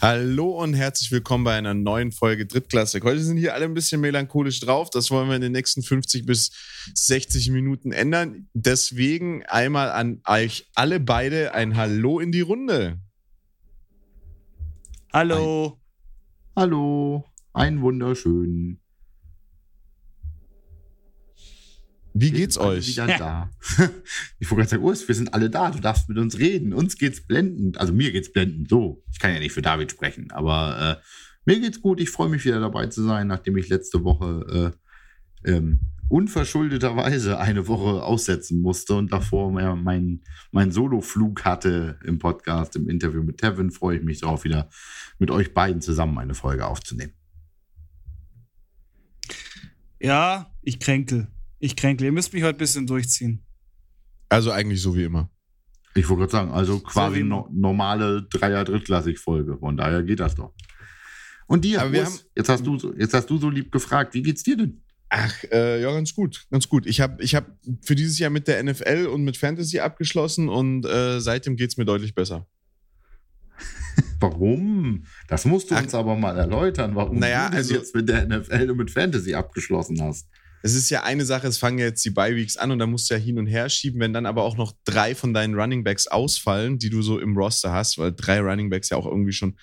Hallo und herzlich willkommen bei einer neuen Folge Drittklassik. Heute sind hier alle ein bisschen melancholisch drauf. Das wollen wir in den nächsten 50 bis 60 Minuten ändern. Deswegen einmal an euch alle beide ein Hallo in die Runde. Hallo. Ein, hallo. Ein wunderschönen. Wie geht's euch? Wieder da. ich wollte gerade sagen, Urs, wir sind alle da. Du darfst mit uns reden. Uns geht's blendend. Also mir geht's blendend. So, ich kann ja nicht für David sprechen, aber äh, mir geht's gut. Ich freue mich wieder dabei zu sein, nachdem ich letzte Woche äh, ähm, unverschuldeterweise eine Woche aussetzen musste und davor meinen mein Solo-Flug hatte im Podcast, im Interview mit Tevin. Freue ich mich darauf, wieder mit euch beiden zusammen eine Folge aufzunehmen. Ja, ich kränkel. Ich kränkle. Ihr müsst mich heute ein bisschen durchziehen. Also eigentlich so wie immer. Ich wollte gerade sagen, also quasi so no normale Dreier-Drittklassig-Folge. Von daher geht das doch. Und dir, Aber wir haben, jetzt, hast du, jetzt hast du so lieb gefragt, wie geht's dir denn? Ach, äh, ja, ganz gut, ganz gut. Ich habe ich hab für dieses Jahr mit der NFL und mit Fantasy abgeschlossen und äh, seitdem geht es mir deutlich besser. warum? Das musst du Ach, uns aber mal erläutern, warum naja, du also, jetzt mit der NFL und mit Fantasy abgeschlossen hast es ist ja eine Sache, es fangen jetzt die Bye-Weeks an und dann musst du ja hin und her schieben, wenn dann aber auch noch drei von deinen Running Backs ausfallen, die du so im Roster hast, weil drei Running Backs ja auch irgendwie schon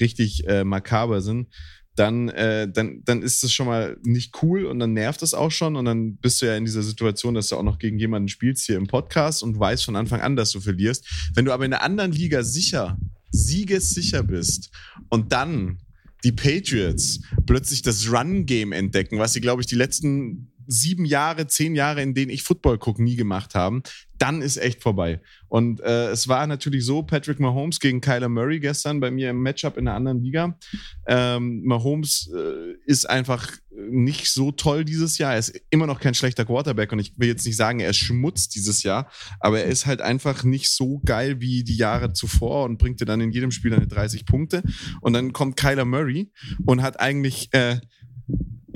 richtig äh, makaber sind, dann, äh, dann, dann ist das schon mal nicht cool und dann nervt es auch schon und dann bist du ja in dieser Situation, dass du auch noch gegen jemanden spielst hier im Podcast und weißt von Anfang an, dass du verlierst. Wenn du aber in einer anderen Liga sicher, siegessicher bist und dann die Patriots plötzlich das Run-Game entdecken, was sie, glaube ich, die letzten sieben Jahre, zehn Jahre, in denen ich Football gucke, nie gemacht haben, dann ist echt vorbei. Und äh, es war natürlich so, Patrick Mahomes gegen Kyler Murray gestern bei mir im Matchup in einer anderen Liga. Ähm, Mahomes äh, ist einfach nicht so toll dieses Jahr. Er ist immer noch kein schlechter Quarterback und ich will jetzt nicht sagen, er ist Schmutz dieses Jahr, aber er ist halt einfach nicht so geil wie die Jahre zuvor und bringt dir dann in jedem Spiel eine 30 Punkte. Und dann kommt Kyler Murray und hat eigentlich, äh,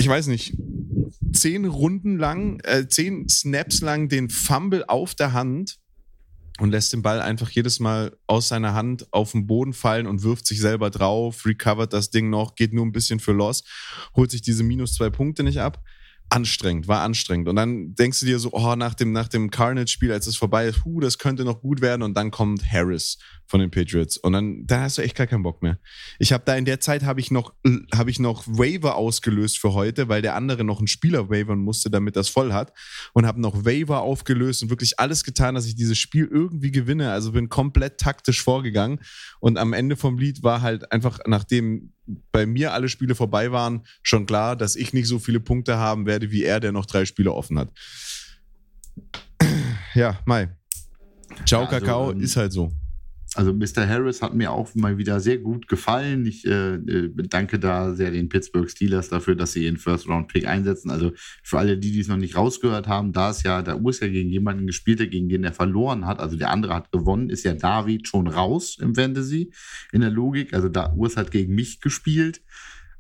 ich weiß nicht, zehn Runden lang, äh, zehn Snaps lang den Fumble auf der Hand und lässt den Ball einfach jedes Mal aus seiner Hand auf den Boden fallen und wirft sich selber drauf, recovert das Ding noch, geht nur ein bisschen für Loss, holt sich diese minus zwei Punkte nicht ab anstrengend, war anstrengend. Und dann denkst du dir so, oh, nach dem, nach dem Carnage-Spiel, als es vorbei ist, huh, das könnte noch gut werden. Und dann kommt Harris von den Patriots. Und dann, da hast du echt gar keinen Bock mehr. Ich habe da in der Zeit habe ich noch, habe ich noch Waiver ausgelöst für heute, weil der andere noch einen Spieler wavern musste, damit das voll hat. Und habe noch Waiver aufgelöst und wirklich alles getan, dass ich dieses Spiel irgendwie gewinne. Also bin komplett taktisch vorgegangen. Und am Ende vom Lied war halt einfach, nachdem bei mir alle Spiele vorbei waren, schon klar, dass ich nicht so viele Punkte haben werde wie er, der noch drei Spiele offen hat. Ja, Mai. Ciao, also, Kakao, ähm, ist halt so. Also Mr. Harris hat mir auch mal wieder sehr gut gefallen. Ich äh, äh, danke da sehr den Pittsburgh Steelers dafür, dass sie ihren First-Round-Pick einsetzen. Also für alle, die dies noch nicht rausgehört haben, da ist ja der Urs ja gegen jemanden gespielt hat, gegen den er verloren hat, also der andere hat gewonnen, ist ja David schon raus im Fantasy in der Logik. Also da Urs hat gegen mich gespielt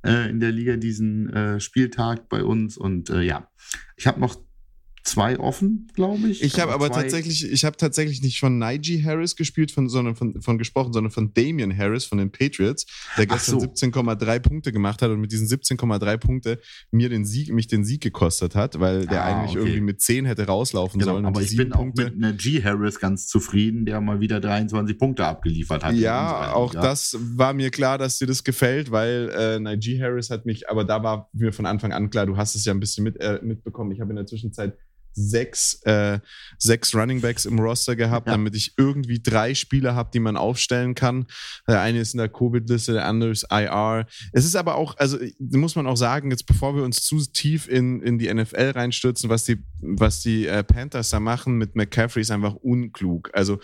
äh, in der Liga diesen äh, Spieltag bei uns. Und äh, ja, ich habe noch zwei offen, glaube ich. Ich habe aber tatsächlich, ich habe tatsächlich nicht von Najee Harris gespielt, von, sondern von, von gesprochen, sondern von Damian Harris von den Patriots, der gestern so. 17,3 Punkte gemacht hat und mit diesen 17,3 Punkte mir den Sieg, mich den Sieg gekostet hat, weil der ah, eigentlich okay. irgendwie mit 10 hätte rauslaufen genau, sollen. Aber ich bin Punkte, auch mit Najee Harris ganz zufrieden, der mal wieder 23 Punkte abgeliefert hat. Ja, auch ja. das war mir klar, dass dir das gefällt, weil äh, Najee Harris hat mich, aber da war mir von Anfang an klar, du hast es ja ein bisschen mit, äh, mitbekommen. Ich habe in der Zwischenzeit sechs, äh, sechs Running Backs im Roster gehabt, ja. damit ich irgendwie drei Spieler habe, die man aufstellen kann. Der eine ist in der Covid-Liste, der andere ist IR. Es ist aber auch, also muss man auch sagen, jetzt bevor wir uns zu tief in, in die NFL reinstürzen, was die, was die äh, Panthers da machen mit McCaffrey ist einfach unklug. Also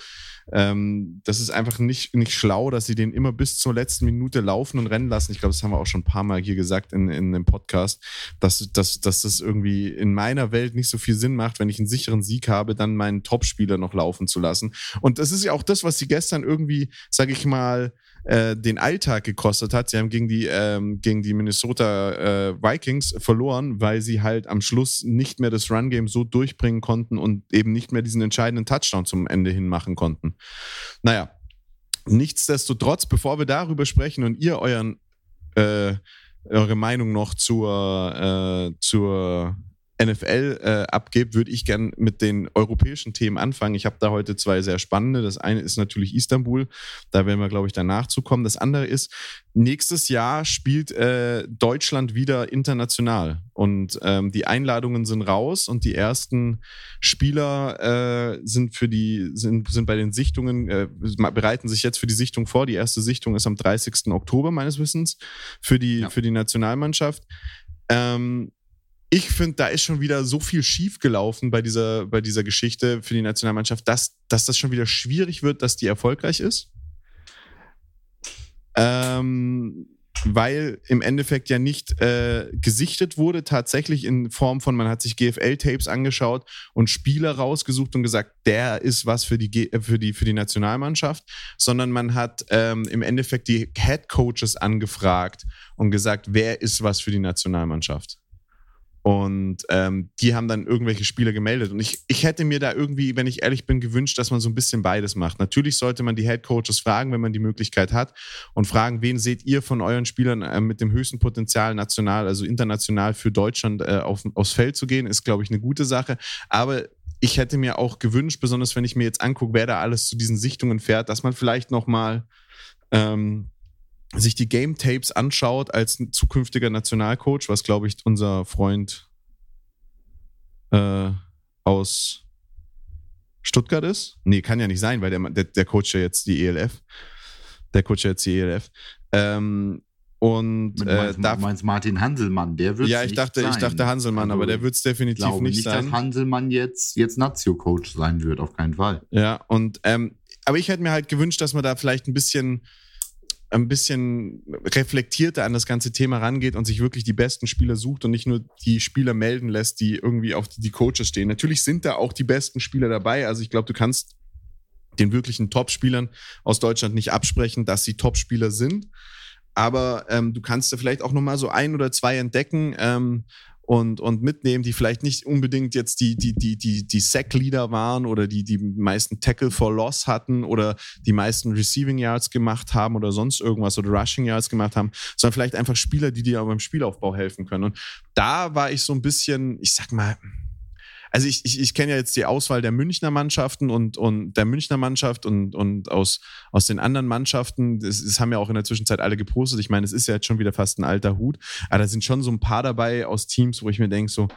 ähm, das ist einfach nicht, nicht schlau, dass sie den immer bis zur letzten Minute laufen und rennen lassen. Ich glaube, das haben wir auch schon ein paar Mal hier gesagt in, in dem Podcast, dass, dass, dass das irgendwie in meiner Welt nicht so viel Sinn macht, wenn ich einen sicheren Sieg habe, dann meinen Topspieler noch laufen zu lassen. Und das ist ja auch das, was sie gestern irgendwie, sage ich mal, äh, den Alltag gekostet hat. Sie haben gegen die, ähm, gegen die Minnesota äh, Vikings verloren, weil sie halt am Schluss nicht mehr das Run-Game so durchbringen konnten und eben nicht mehr diesen entscheidenden Touchdown zum Ende hin machen konnten. Naja, nichtsdestotrotz, bevor wir darüber sprechen und ihr euren, äh, eure Meinung noch zur, äh, zur NFL äh, abgebt, würde ich gern mit den europäischen Themen anfangen. Ich habe da heute zwei sehr spannende. Das eine ist natürlich Istanbul. Da werden wir, glaube ich, danach zukommen. Das andere ist, nächstes Jahr spielt äh, Deutschland wieder international. Und ähm, die Einladungen sind raus und die ersten Spieler äh, sind für die, sind, sind bei den Sichtungen, äh, bereiten sich jetzt für die Sichtung vor. Die erste Sichtung ist am 30. Oktober meines Wissens für die, ja. für die Nationalmannschaft. Ähm, ich finde, da ist schon wieder so viel schiefgelaufen bei dieser, bei dieser Geschichte für die Nationalmannschaft, dass, dass das schon wieder schwierig wird, dass die erfolgreich ist. Ähm, weil im Endeffekt ja nicht äh, gesichtet wurde, tatsächlich in Form von, man hat sich GFL-Tapes angeschaut und Spieler rausgesucht und gesagt, der ist was für die, für die, für die Nationalmannschaft, sondern man hat ähm, im Endeffekt die Head Coaches angefragt und gesagt, wer ist was für die Nationalmannschaft. Und ähm, die haben dann irgendwelche Spieler gemeldet. Und ich, ich hätte mir da irgendwie, wenn ich ehrlich bin, gewünscht, dass man so ein bisschen beides macht. Natürlich sollte man die Head Coaches fragen, wenn man die Möglichkeit hat, und fragen, wen seht ihr von euren Spielern äh, mit dem höchsten Potenzial national, also international für Deutschland äh, auf, aufs Feld zu gehen, ist, glaube ich, eine gute Sache. Aber ich hätte mir auch gewünscht, besonders wenn ich mir jetzt angucke, wer da alles zu diesen Sichtungen fährt, dass man vielleicht nochmal ähm, sich die Game Tapes anschaut als zukünftiger Nationalcoach, was glaube ich unser Freund äh, aus Stuttgart ist. Nee, kann ja nicht sein, weil der, der, der Coach ja jetzt die ELF. Der Coach ja jetzt die ELF. Ähm, und du meinst, äh, meinst Martin Hanselmann, der wird Ja, ich dachte, sein. ich dachte Hanselmann, also, aber der wird es definitiv glaube nicht, nicht sein. dass Hanselmann jetzt, jetzt Nazio-Coach sein wird, auf keinen Fall. Ja, und ähm, aber ich hätte mir halt gewünscht, dass man da vielleicht ein bisschen ein bisschen reflektierter an das ganze Thema rangeht und sich wirklich die besten Spieler sucht und nicht nur die Spieler melden lässt, die irgendwie auf die Coaches stehen. Natürlich sind da auch die besten Spieler dabei. Also ich glaube, du kannst den wirklichen Top-Spielern aus Deutschland nicht absprechen, dass sie Top-Spieler sind. Aber ähm, du kannst da vielleicht auch nochmal so ein oder zwei entdecken, ähm, und, und mitnehmen, die vielleicht nicht unbedingt jetzt die, die, die, die, die Sack-Leader waren oder die die meisten Tackle for Loss hatten oder die meisten Receiving Yards gemacht haben oder sonst irgendwas oder Rushing Yards gemacht haben, sondern vielleicht einfach Spieler, die dir beim Spielaufbau helfen können. Und da war ich so ein bisschen, ich sag mal, also ich, ich, ich kenne ja jetzt die Auswahl der Münchner Mannschaften und, und der Münchner Mannschaft und, und aus, aus den anderen Mannschaften, das, das haben ja auch in der Zwischenzeit alle gepostet. Ich meine, es ist ja jetzt schon wieder fast ein alter Hut, aber da sind schon so ein paar dabei aus Teams, wo ich mir denke, so,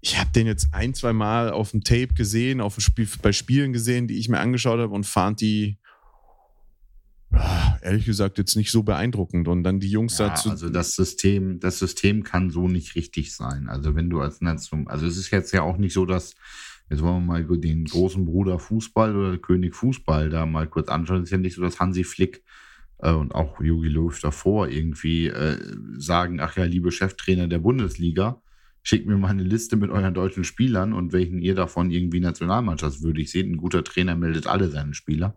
ich habe den jetzt ein, zwei Mal auf dem Tape gesehen, auf Spiel, bei Spielen gesehen, die ich mir angeschaut habe und fand die ehrlich gesagt jetzt nicht so beeindruckend. Und dann die Jungs ja, dazu. Also das System, das System kann so nicht richtig sein. Also wenn du als Nation, also es ist jetzt ja auch nicht so, dass, jetzt wollen wir mal den großen Bruder Fußball oder König Fußball da mal kurz anschauen. Es ist ja nicht so, dass Hansi Flick äh, und auch Jogi Löw davor irgendwie äh, sagen, ach ja, liebe Cheftrainer der Bundesliga, schickt mir mal eine Liste mit euren deutschen Spielern und welchen ihr davon irgendwie nationalmannschaftswürdig seht. Ein guter Trainer meldet alle seine Spieler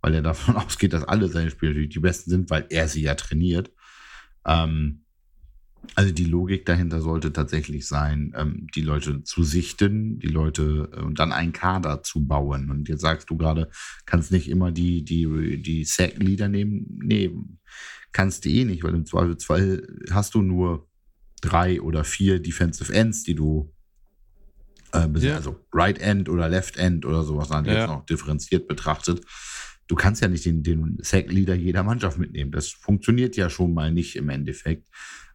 weil er davon ausgeht, dass alle seine Spieler natürlich die besten sind, weil er sie ja trainiert. Ähm, also die Logik dahinter sollte tatsächlich sein, ähm, die Leute zu sichten, die Leute äh, und dann einen Kader zu bauen. Und jetzt sagst du gerade, kannst nicht immer die, die, die Sack-Leader nehmen. Nee, kannst du eh nicht, weil im Zweifelsfall hast du nur drei oder vier Defensive Ends, die du äh, ja. also Right End oder Left End oder sowas, dann ja. jetzt noch differenziert betrachtet du kannst ja nicht den, den Sack-Leader jeder Mannschaft mitnehmen. Das funktioniert ja schon mal nicht im Endeffekt.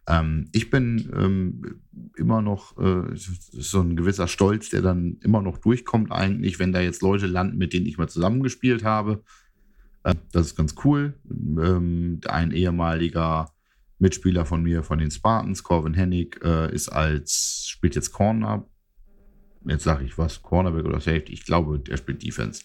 Ähm, ich bin ähm, immer noch äh, so ein gewisser Stolz, der dann immer noch durchkommt eigentlich, wenn da jetzt Leute landen, mit denen ich mal zusammengespielt habe. Äh, das ist ganz cool. Ähm, ein ehemaliger Mitspieler von mir, von den Spartans, Corvin Hennig, äh, ist als, spielt jetzt Corner. Jetzt sage ich was, Cornerback oder Safety. Ich glaube, der spielt Defense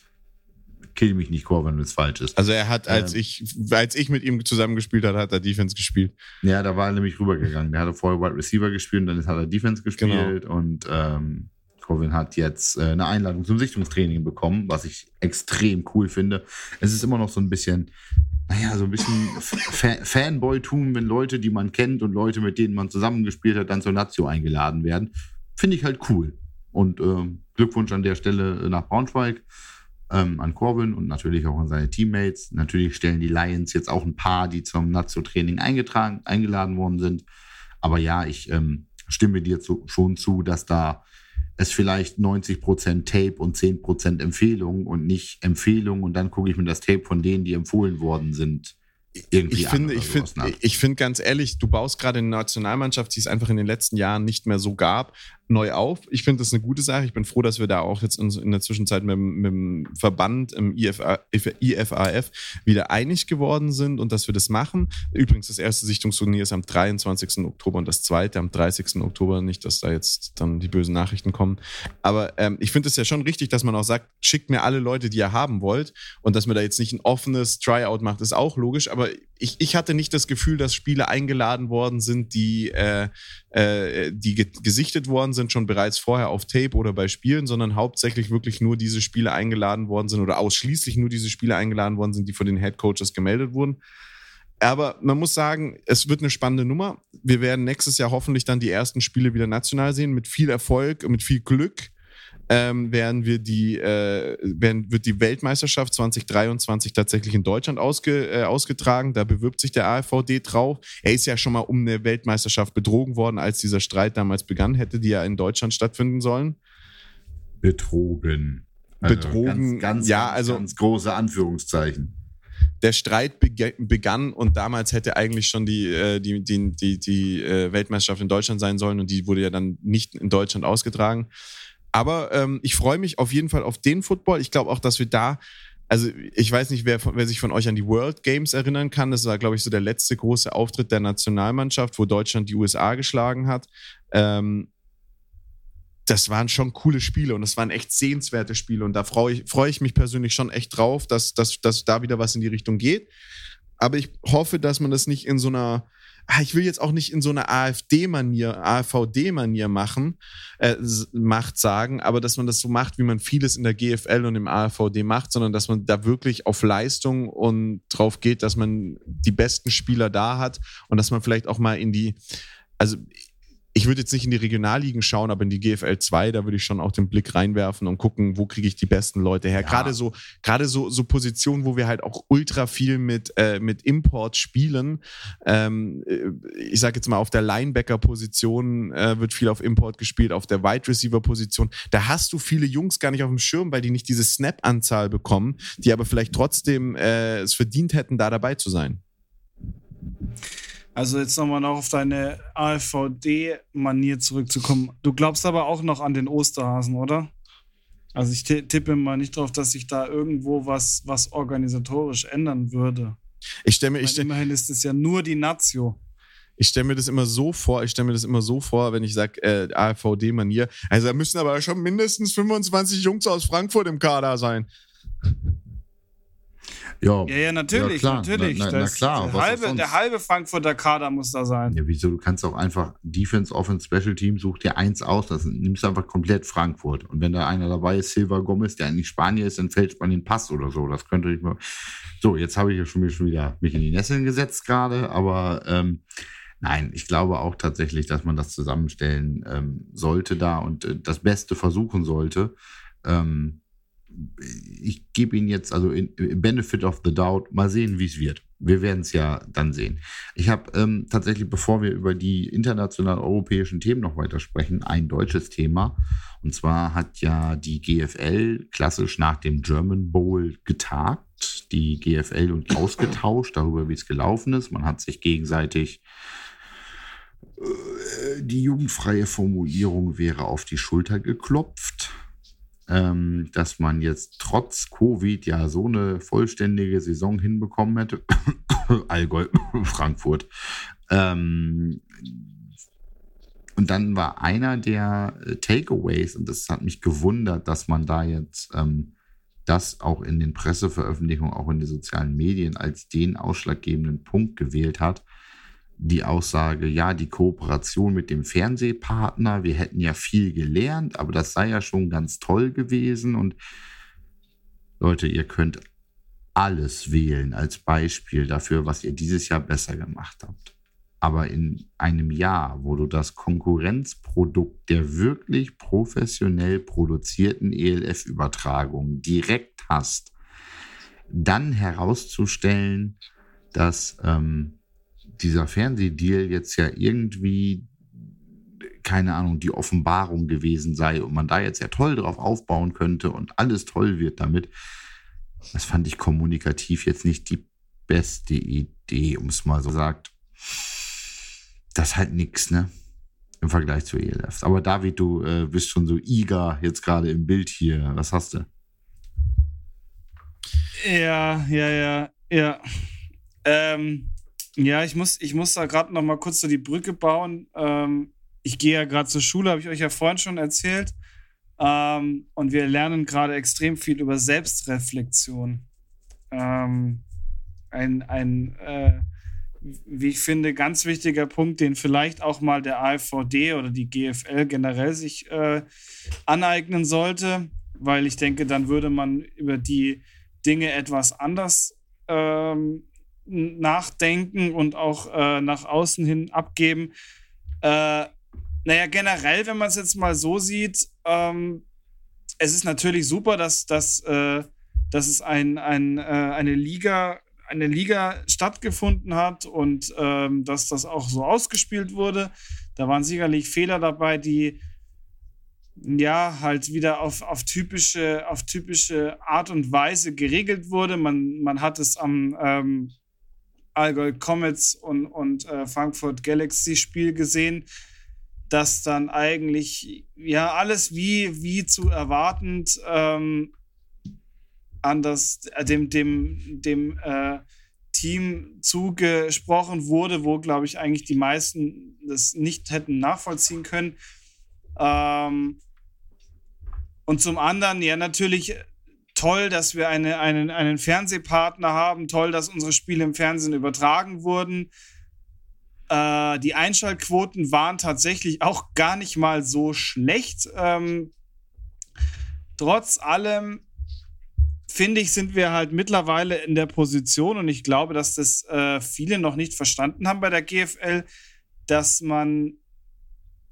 kill mich nicht, Core, wenn es falsch ist. Also er hat, als ähm, ich, als ich mit ihm zusammengespielt habe, hat er Defense gespielt. Ja, da war er nämlich rübergegangen. Der hatte vorher Wide Receiver gespielt und dann hat er Defense gespielt genau. und ähm, Corvin hat jetzt äh, eine Einladung zum Sichtungstraining bekommen, was ich extrem cool finde. Es ist immer noch so ein bisschen, naja, so ein bisschen Fa Fanboy-Tum, wenn Leute, die man kennt und Leute, mit denen man zusammengespielt hat, dann zur Nazio eingeladen werden. Finde ich halt cool. Und äh, Glückwunsch an der Stelle nach Braunschweig. Ähm, an Corbin und natürlich auch an seine Teammates. Natürlich stellen die Lions jetzt auch ein paar, die zum Nazio-Training eingetragen, eingeladen worden sind. Aber ja, ich ähm, stimme dir zu, schon zu, dass da es vielleicht 90% Tape und 10% Empfehlung und nicht Empfehlung und dann gucke ich mir das Tape von denen, die empfohlen worden sind, irgendwie ich finde, ich finde, ich finde ganz ehrlich, du baust gerade eine Nationalmannschaft, die es einfach in den letzten Jahren nicht mehr so gab, neu auf. Ich finde das eine gute Sache. Ich bin froh, dass wir da auch jetzt in der Zwischenzeit mit, mit dem Verband im IFA, IFAF wieder einig geworden sind und dass wir das machen. Übrigens, das erste Sichtungsturnier ist am 23. Oktober und das zweite am 30. Oktober. Nicht, dass da jetzt dann die bösen Nachrichten kommen. Aber ähm, ich finde es ja schon richtig, dass man auch sagt, schickt mir alle Leute, die ihr haben wollt und dass man da jetzt nicht ein offenes Tryout macht, ist auch logisch. Aber ich, ich hatte nicht das Gefühl, dass Spiele eingeladen worden sind, die, äh, äh, die ge gesichtet worden sind, schon bereits vorher auf Tape oder bei Spielen, sondern hauptsächlich wirklich nur diese Spiele eingeladen worden sind oder ausschließlich nur diese Spiele eingeladen worden sind, die von den Head Coaches gemeldet wurden. Aber man muss sagen, es wird eine spannende Nummer. Wir werden nächstes Jahr hoffentlich dann die ersten Spiele wieder national sehen, mit viel Erfolg, mit viel Glück ähm, werden wir die, äh, werden, wird die Weltmeisterschaft 2023 tatsächlich in Deutschland ausge, äh, ausgetragen. Da bewirbt sich der AfVD drauf. Er ist ja schon mal um eine Weltmeisterschaft betrogen worden, als dieser Streit damals begann, hätte die ja in Deutschland stattfinden sollen. Betrogen. Also betrogen, ganz, ganz, ja, also ganz große Anführungszeichen der Streit begann und damals hätte eigentlich schon die, äh, die, die, die, die äh, Weltmeisterschaft in Deutschland sein sollen und die wurde ja dann nicht in Deutschland ausgetragen. Aber ähm, ich freue mich auf jeden Fall auf den Football. Ich glaube auch, dass wir da, also ich weiß nicht, wer, wer sich von euch an die World Games erinnern kann. Das war, glaube ich, so der letzte große Auftritt der Nationalmannschaft, wo Deutschland die USA geschlagen hat. Ähm, das waren schon coole Spiele und das waren echt sehenswerte Spiele. Und da freue ich, freu ich mich persönlich schon echt drauf, dass, dass, dass da wieder was in die Richtung geht. Aber ich hoffe, dass man das nicht in so einer ich will jetzt auch nicht in so einer AfD-Manier, AVD-Manier machen, äh, macht sagen, aber dass man das so macht, wie man vieles in der GFL und im AVD macht, sondern dass man da wirklich auf Leistung und drauf geht, dass man die besten Spieler da hat und dass man vielleicht auch mal in die, also ich würde jetzt nicht in die Regionalligen schauen, aber in die GFL 2, da würde ich schon auch den Blick reinwerfen und gucken, wo kriege ich die besten Leute her. Ja. Gerade so, gerade so, so Positionen, wo wir halt auch ultra viel mit, äh, mit Import spielen. Ähm, äh, ich sage jetzt mal, auf der Linebacker-Position äh, wird viel auf Import gespielt, auf der Wide Receiver-Position. Da hast du viele Jungs gar nicht auf dem Schirm, weil die nicht diese Snap-Anzahl bekommen, die aber vielleicht trotzdem äh, es verdient hätten, da dabei zu sein. Also jetzt nochmal noch auf deine AfVD-Manier zurückzukommen. Du glaubst aber auch noch an den Osterhasen, oder? Also ich tippe mal nicht drauf, dass sich da irgendwo was, was organisatorisch ändern würde. Ich stelle mir, ich stell, immerhin ist es ja nur die Nazio. Ich stelle mir das immer so vor, ich stelle mir das immer so vor, wenn ich sage äh, AfVD-Manier. Also da müssen aber schon mindestens 25 Jungs aus Frankfurt im Kader sein. Ja, ja, ja natürlich, ja, natürlich. Na, na, na klar. Der halbe, der halbe, Frankfurter Kader muss da sein. Ja, wieso? Du kannst auch einfach Defense, Offense, Special Team, such dir eins aus, das nimmst du einfach komplett Frankfurt. Und wenn da einer dabei ist, Silva Gomez, der eigentlich Spanier ist, dann fällt man den Pass oder so. Das könnte ich mal. So, jetzt habe ich ja schon, schon wieder mich in die Nesseln gesetzt gerade, aber ähm, Nein, ich glaube auch tatsächlich, dass man das zusammenstellen ähm, sollte da und äh, das Beste versuchen sollte. Ähm, ich gebe Ihnen jetzt also in, in Benefit of the Doubt mal sehen, wie es wird. Wir werden es ja dann sehen. Ich habe ähm, tatsächlich, bevor wir über die international europäischen Themen noch weiter sprechen, ein deutsches Thema. Und zwar hat ja die GFL klassisch nach dem German Bowl getagt, die GFL und ausgetauscht darüber, wie es gelaufen ist. Man hat sich gegenseitig äh, die jugendfreie Formulierung wäre auf die Schulter geklopft ähm, dass man jetzt trotz Covid ja so eine vollständige Saison hinbekommen hätte. Allgäu, Frankfurt. Ähm, und dann war einer der äh, Takeaways, und das hat mich gewundert, dass man da jetzt ähm, das auch in den Presseveröffentlichungen, auch in den sozialen Medien als den ausschlaggebenden Punkt gewählt hat, die Aussage, ja, die Kooperation mit dem Fernsehpartner, wir hätten ja viel gelernt, aber das sei ja schon ganz toll gewesen. Und Leute, ihr könnt alles wählen als Beispiel dafür, was ihr dieses Jahr besser gemacht habt. Aber in einem Jahr, wo du das Konkurrenzprodukt der wirklich professionell produzierten ELF-Übertragung direkt hast, dann herauszustellen, dass ähm, dieser Fernsehdeal jetzt ja irgendwie, keine Ahnung, die Offenbarung gewesen sei und man da jetzt ja toll drauf aufbauen könnte und alles toll wird damit, das fand ich kommunikativ jetzt nicht die beste Idee, um es mal so sagt das ist halt nichts, ne? Im Vergleich zu ELF. Aber David, du äh, bist schon so eager jetzt gerade im Bild hier. Was hast du? Ja, ja, ja, ja. Ähm, ja, ich muss, ich muss da gerade noch mal kurz so die Brücke bauen. Ähm, ich gehe ja gerade zur Schule, habe ich euch ja vorhin schon erzählt. Ähm, und wir lernen gerade extrem viel über Selbstreflexion. Ähm, ein ein äh, wie ich finde, ganz wichtiger Punkt, den vielleicht auch mal der AfVD oder die GFL generell sich äh, aneignen sollte, weil ich denke, dann würde man über die Dinge etwas anders ähm, nachdenken und auch äh, nach außen hin abgeben. Äh, naja, generell, wenn man es jetzt mal so sieht, ähm, es ist natürlich super, dass, dass, äh, dass es ein, ein, äh, eine Liga eine Liga stattgefunden hat und ähm, dass das auch so ausgespielt wurde. Da waren sicherlich Fehler dabei, die ja halt wieder auf, auf, typische, auf typische Art und Weise geregelt wurde. Man, man hat es am ähm, Allgäu Comets und, und äh, Frankfurt Galaxy Spiel gesehen, dass dann eigentlich ja alles wie, wie zu erwartend ähm, an das, äh, dem, dem, dem äh, Team zugesprochen wurde, wo, glaube ich, eigentlich die meisten das nicht hätten nachvollziehen können. Ähm, und zum anderen, ja, natürlich toll, dass wir eine, einen, einen Fernsehpartner haben, toll, dass unsere Spiele im Fernsehen übertragen wurden. Äh, die Einschaltquoten waren tatsächlich auch gar nicht mal so schlecht. Ähm, trotz allem finde ich, sind wir halt mittlerweile in der Position und ich glaube, dass das äh, viele noch nicht verstanden haben bei der GFL, dass man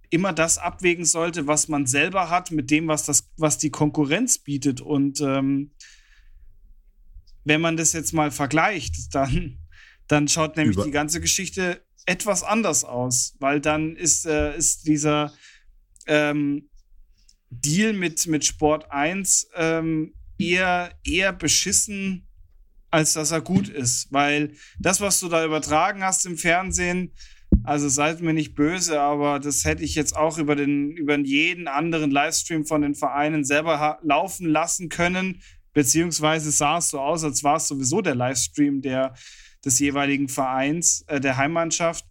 immer das abwägen sollte, was man selber hat, mit dem, was, das, was die Konkurrenz bietet. Und ähm, wenn man das jetzt mal vergleicht, dann, dann schaut nämlich Über die ganze Geschichte etwas anders aus, weil dann ist, äh, ist dieser ähm, Deal mit, mit Sport 1 ähm, eher, eher beschissen, als dass er gut ist. Weil das, was du da übertragen hast im Fernsehen, also seid mir nicht böse, aber das hätte ich jetzt auch über, den, über jeden anderen Livestream von den Vereinen selber laufen lassen können. Beziehungsweise sah es so aus, als war es sowieso der Livestream der, des jeweiligen Vereins, äh, der Heimmannschaft.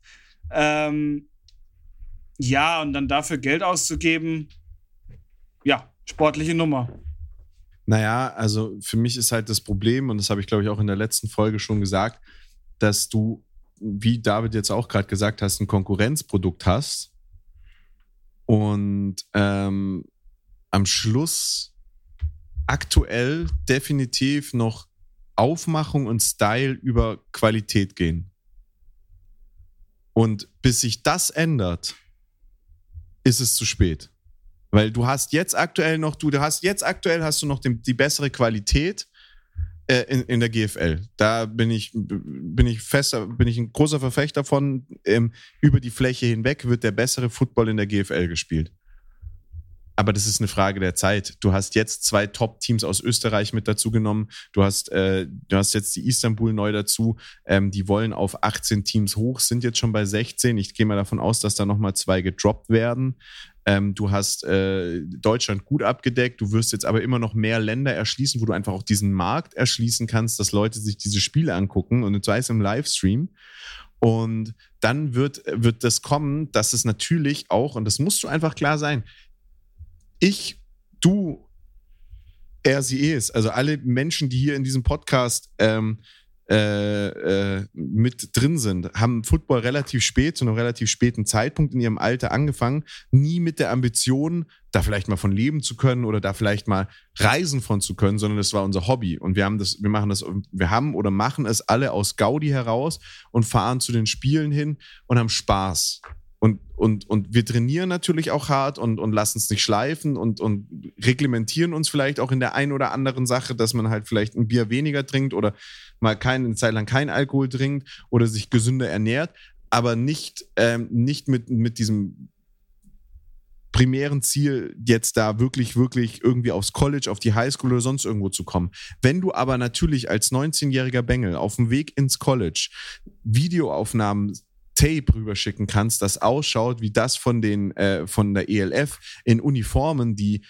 Ähm, ja, und dann dafür Geld auszugeben, ja, sportliche Nummer. Naja, also für mich ist halt das Problem, und das habe ich glaube ich auch in der letzten Folge schon gesagt, dass du, wie David jetzt auch gerade gesagt hast, ein Konkurrenzprodukt hast und ähm, am Schluss aktuell definitiv noch Aufmachung und Style über Qualität gehen. Und bis sich das ändert, ist es zu spät. Weil du hast jetzt aktuell noch, du, du hast jetzt aktuell hast du noch die, die bessere Qualität äh, in, in der GFL. Da bin ich, bin ich fester, bin ich ein großer Verfechter von. Ähm, über die Fläche hinweg wird der bessere Football in der GFL gespielt. Aber das ist eine Frage der Zeit. Du hast jetzt zwei Top-Teams aus Österreich mit dazu genommen. Du hast, äh, du hast jetzt die Istanbul neu dazu. Ähm, die wollen auf 18 Teams hoch, sind jetzt schon bei 16. Ich gehe mal davon aus, dass da nochmal zwei gedroppt werden. Ähm, du hast äh, Deutschland gut abgedeckt. Du wirst jetzt aber immer noch mehr Länder erschließen, wo du einfach auch diesen Markt erschließen kannst, dass Leute sich diese Spiele angucken und sei es im Livestream. Und dann wird, wird das kommen, dass es natürlich auch, und das musst du einfach klar sein, ich, du, er, sie, es, also alle Menschen, die hier in diesem Podcast ähm, äh, äh, mit drin sind, haben Football relativ spät, zu einem relativ späten Zeitpunkt in ihrem Alter angefangen, nie mit der Ambition, da vielleicht mal von leben zu können oder da vielleicht mal reisen von zu können, sondern das war unser Hobby. Und wir haben das, wir machen das, wir haben oder machen es alle aus Gaudi heraus und fahren zu den Spielen hin und haben Spaß. Und, und, und wir trainieren natürlich auch hart und, und lassen es nicht schleifen und, und reglementieren uns vielleicht auch in der einen oder anderen Sache, dass man halt vielleicht ein Bier weniger trinkt oder mal keine Zeit lang kein Alkohol trinkt oder sich gesünder ernährt, aber nicht, ähm, nicht mit, mit diesem primären Ziel, jetzt da wirklich, wirklich irgendwie aufs College, auf die Highschool oder sonst irgendwo zu kommen. Wenn du aber natürlich als 19-jähriger Bengel auf dem Weg ins College Videoaufnahmen Tape rüberschicken kannst, das ausschaut wie das von den äh, von der ELF in Uniformen, die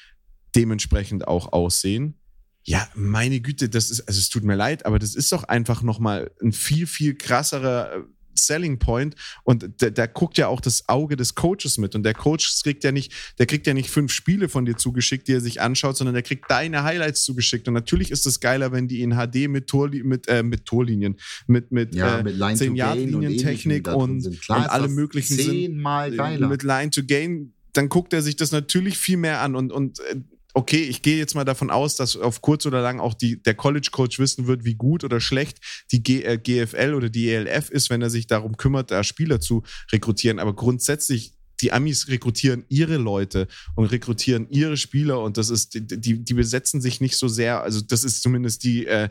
dementsprechend auch aussehen. Ja, meine Güte, das ist, also es tut mir leid, aber das ist doch einfach nochmal ein viel, viel krasserer äh, Selling Point und da, da guckt ja auch das Auge des Coaches mit und der Coach kriegt ja nicht, der kriegt ja nicht fünf Spiele von dir zugeschickt, die er sich anschaut, sondern der kriegt deine Highlights zugeschickt und natürlich ist es geiler, wenn die in HD mit Tor mit äh, mit Torlinien, mit mit, ja, äh, mit Line 10 Yard Technik und, und, und alle möglichen zehnmal sind, geiler. mit Line to Gain dann guckt er sich das natürlich viel mehr an und, und äh, okay, ich gehe jetzt mal davon aus, dass auf kurz oder lang auch die, der College Coach wissen wird, wie gut oder schlecht die G, äh, GFL oder die ELF ist, wenn er sich darum kümmert, da Spieler zu rekrutieren. Aber grundsätzlich die Amis rekrutieren ihre Leute und rekrutieren ihre Spieler und das ist, die, die besetzen sich nicht so sehr, also das ist zumindest die äh,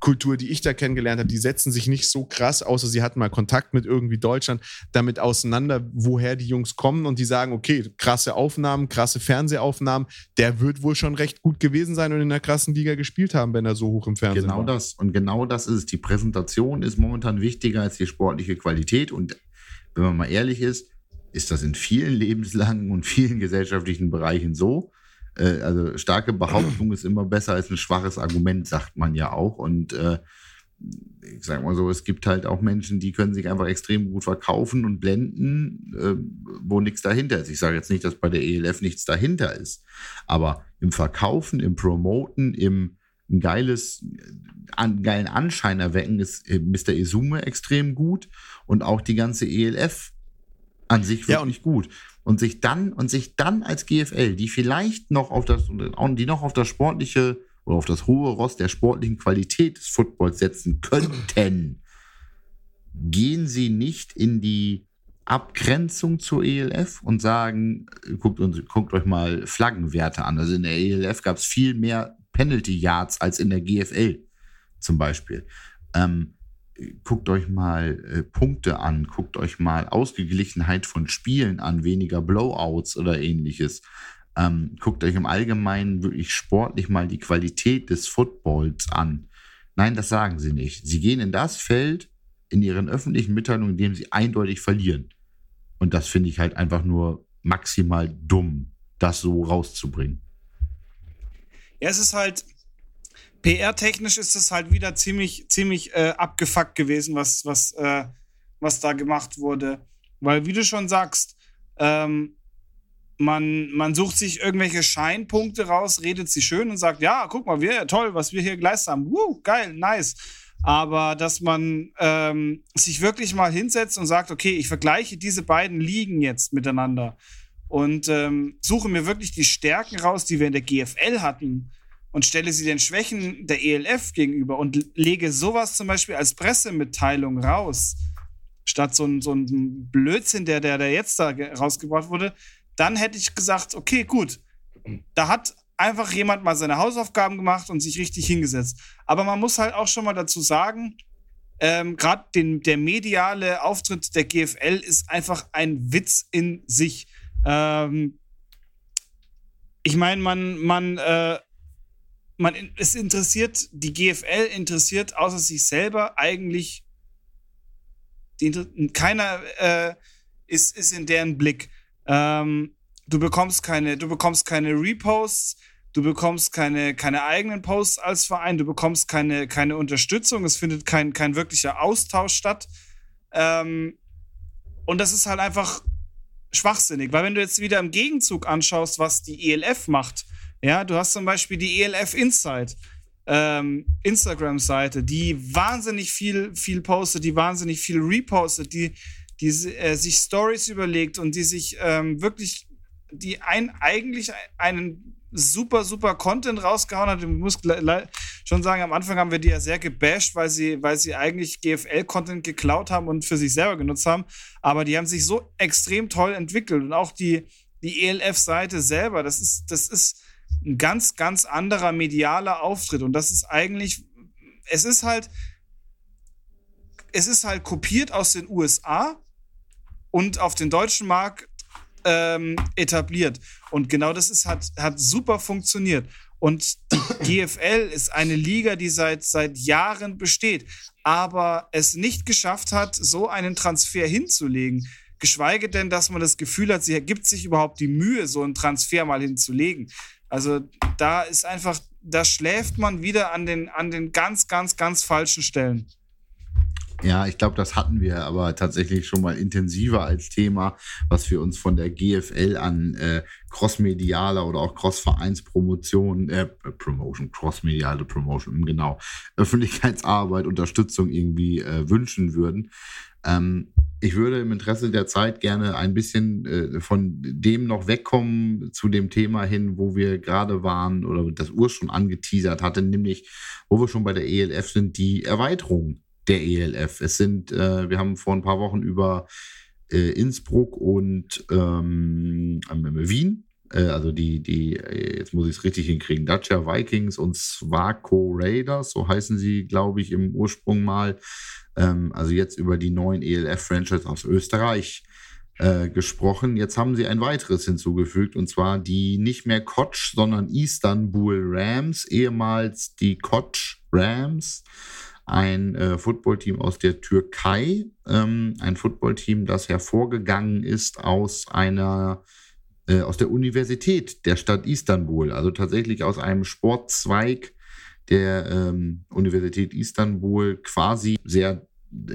Kultur, die ich da kennengelernt habe, die setzen sich nicht so krass, außer sie hatten mal Kontakt mit irgendwie Deutschland, damit auseinander, woher die Jungs kommen und die sagen, okay, krasse Aufnahmen, krasse Fernsehaufnahmen, der wird wohl schon recht gut gewesen sein und in einer krassen Liga gespielt haben, wenn er so hoch im Fernsehen genau war. Genau das und genau das ist es. Die Präsentation ist momentan wichtiger als die sportliche Qualität und wenn man mal ehrlich ist, ist das in vielen lebenslangen und vielen gesellschaftlichen Bereichen so. Äh, also starke Behauptung ist immer besser als ein schwaches Argument, sagt man ja auch. Und äh, ich sag mal so, es gibt halt auch Menschen, die können sich einfach extrem gut verkaufen und blenden, äh, wo nichts dahinter ist. Ich sage jetzt nicht, dass bei der ELF nichts dahinter ist, aber im Verkaufen, im Promoten, im ein geiles, einen geilen Anschein erwecken ist äh, Mr. Izume extrem gut und auch die ganze ELF an sich wirklich ja, gut und sich dann und sich dann als GFL, die vielleicht noch auf das die noch auf das sportliche oder auf das hohe Ross der sportlichen Qualität des Footballs setzen könnten, gehen sie nicht in die Abgrenzung zur ELF und sagen, guckt, guckt euch mal Flaggenwerte an. Also in der ELF gab es viel mehr Penalty Yards als in der GFL zum Beispiel. Ähm, guckt euch mal äh, Punkte an, guckt euch mal Ausgeglichenheit von Spielen an, weniger Blowouts oder ähnliches. Ähm, guckt euch im Allgemeinen wirklich sportlich mal die Qualität des Footballs an. Nein, das sagen sie nicht. Sie gehen in das Feld in ihren öffentlichen Mitteilungen, in dem sie eindeutig verlieren. Und das finde ich halt einfach nur maximal dumm, das so rauszubringen. Ja, es ist halt, PR-technisch ist es halt wieder ziemlich, ziemlich äh, abgefuckt gewesen, was, was, äh, was da gemacht wurde. Weil, wie du schon sagst, ähm, man, man sucht sich irgendwelche Scheinpunkte raus, redet sie schön und sagt, ja, guck mal, wir, toll, was wir hier geleistet haben. Woo, geil, nice. Aber dass man ähm, sich wirklich mal hinsetzt und sagt, okay, ich vergleiche diese beiden Ligen jetzt miteinander und ähm, suche mir wirklich die Stärken raus, die wir in der GFL hatten und stelle sie den Schwächen der ELF gegenüber und lege sowas zum Beispiel als Pressemitteilung raus, statt so ein, so ein Blödsinn, der, der, der jetzt da rausgebracht wurde, dann hätte ich gesagt, okay, gut, da hat einfach jemand mal seine Hausaufgaben gemacht und sich richtig hingesetzt. Aber man muss halt auch schon mal dazu sagen, ähm, gerade der mediale Auftritt der GFL ist einfach ein Witz in sich. Ähm, ich meine, man, man äh, man, es interessiert, die GFL interessiert außer sich selber eigentlich die, keiner äh, ist, ist in deren Blick. Ähm, du bekommst keine, du bekommst keine Reposts, du bekommst keine, keine eigenen Posts als Verein, du bekommst keine, keine Unterstützung, es findet kein, kein wirklicher Austausch statt. Ähm, und das ist halt einfach schwachsinnig, weil wenn du jetzt wieder im Gegenzug anschaust, was die ELF macht, ja, du hast zum Beispiel die ELF Insight. ähm, Instagram-Seite, die wahnsinnig viel, viel postet, die wahnsinnig viel repostet, die, die äh, sich Stories überlegt und die sich ähm, wirklich, die ein, eigentlich einen super, super Content rausgehauen hat. Ich muss schon sagen, am Anfang haben wir die ja sehr gebasht, weil sie, weil sie eigentlich GFL-Content geklaut haben und für sich selber genutzt haben. Aber die haben sich so extrem toll entwickelt. Und auch die, die ELF-Seite selber, das ist, das ist ein ganz, ganz anderer medialer Auftritt. Und das ist eigentlich, es ist halt, es ist halt kopiert aus den USA und auf den deutschen Markt ähm, etabliert. Und genau das ist, hat, hat super funktioniert. Und die GFL ist eine Liga, die seit, seit Jahren besteht, aber es nicht geschafft hat, so einen Transfer hinzulegen. Geschweige denn, dass man das Gefühl hat, sie gibt sich überhaupt die Mühe, so einen Transfer mal hinzulegen. Also da ist einfach, da schläft man wieder an den, an den ganz, ganz, ganz falschen Stellen. Ja, ich glaube, das hatten wir aber tatsächlich schon mal intensiver als Thema, was wir uns von der GFL an äh, crossmedialer oder auch Crossvereinspromotion, äh, Promotion, crossmediale Promotion, genau, Öffentlichkeitsarbeit, Unterstützung irgendwie äh, wünschen würden. Ähm, ich würde im Interesse der Zeit gerne ein bisschen äh, von dem noch wegkommen zu dem Thema hin, wo wir gerade waren oder das Ur schon angeteasert hatte, nämlich wo wir schon bei der ELF sind, die Erweiterung der ELF. Es sind, äh, wir haben vor ein paar Wochen über äh, Innsbruck und ähm, Wien, also die, die, äh, jetzt muss ich es richtig hinkriegen, Dacia Vikings und Swaco Raiders, so heißen sie, glaube ich, im Ursprung mal. Ähm, also jetzt über die neuen ELF-Franchise aus Österreich äh, gesprochen. Jetzt haben sie ein weiteres hinzugefügt und zwar die nicht mehr Koch, sondern Istanbul Rams, ehemals die Koch Rams ein äh, Footballteam aus der Türkei, ähm, ein Footballteam, das hervorgegangen ist aus einer äh, aus der Universität der Stadt Istanbul, also tatsächlich aus einem Sportzweig der ähm, Universität Istanbul, quasi sehr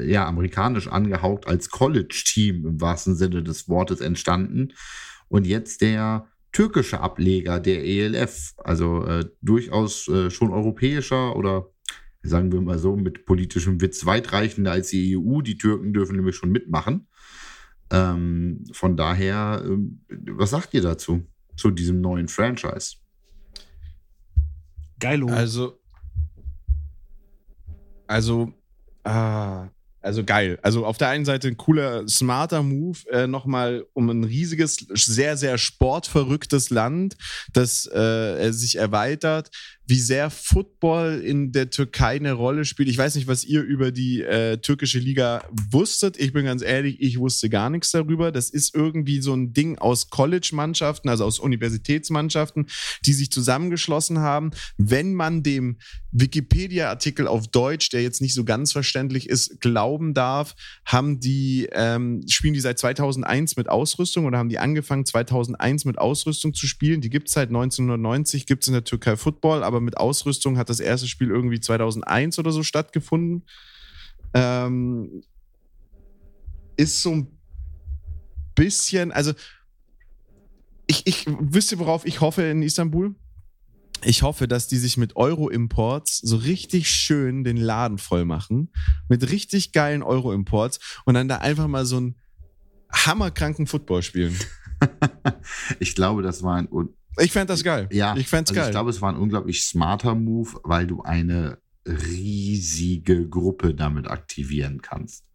ja, amerikanisch angehaucht als College-Team im wahrsten Sinne des Wortes entstanden. Und jetzt der türkische Ableger der ELF, also äh, durchaus äh, schon europäischer oder sagen wir mal so, mit politischem Witz weitreichender als die EU. Die Türken dürfen nämlich schon mitmachen. Ähm, von daher, äh, was sagt ihr dazu, zu diesem neuen Franchise? Geilo. Also, also, ah, also geil. Also auf der einen Seite ein cooler, smarter Move, äh, nochmal um ein riesiges, sehr, sehr sportverrücktes Land, das äh, sich erweitert, wie sehr Football in der Türkei eine Rolle spielt. Ich weiß nicht, was ihr über die äh, türkische Liga wusstet. Ich bin ganz ehrlich, ich wusste gar nichts darüber. Das ist irgendwie so ein Ding aus College-Mannschaften, also aus Universitätsmannschaften, die sich zusammengeschlossen haben. Wenn man dem Wikipedia-Artikel auf Deutsch, der jetzt nicht so ganz verständlich ist, glauben darf, haben die, ähm, spielen die seit 2001 mit Ausrüstung oder haben die angefangen 2001 mit Ausrüstung zu spielen. Die gibt es seit 1990, gibt es in der Türkei Football, aber mit Ausrüstung hat das erste Spiel irgendwie 2001 oder so stattgefunden. Ähm, ist so ein bisschen, also ich, ich wüsste, worauf ich hoffe in Istanbul. Ich hoffe, dass die sich mit Euro-Imports so richtig schön den Laden voll machen. Mit richtig geilen Euro-Imports und dann da einfach mal so einen hammerkranken Football spielen. ich glaube, das war ein ich fände das geil. Ja, ich fände also geil. Ich glaube, es war ein unglaublich smarter Move, weil du eine riesige Gruppe damit aktivieren kannst.